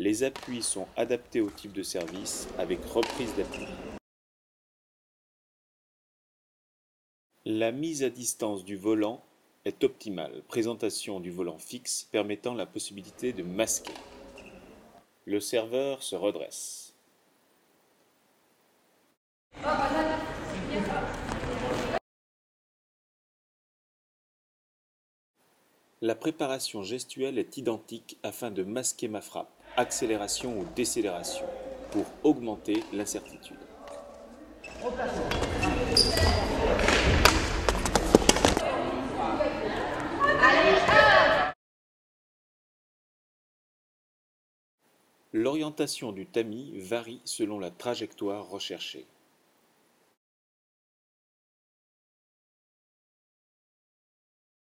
Les appuis sont adaptés au type de service avec reprise d'appui. La mise à distance du volant est optimale. Présentation du volant fixe permettant la possibilité de masquer. Le serveur se redresse. La préparation gestuelle est identique afin de masquer ma frappe, accélération ou décélération, pour augmenter l'incertitude. L'orientation du tamis varie selon la trajectoire recherchée.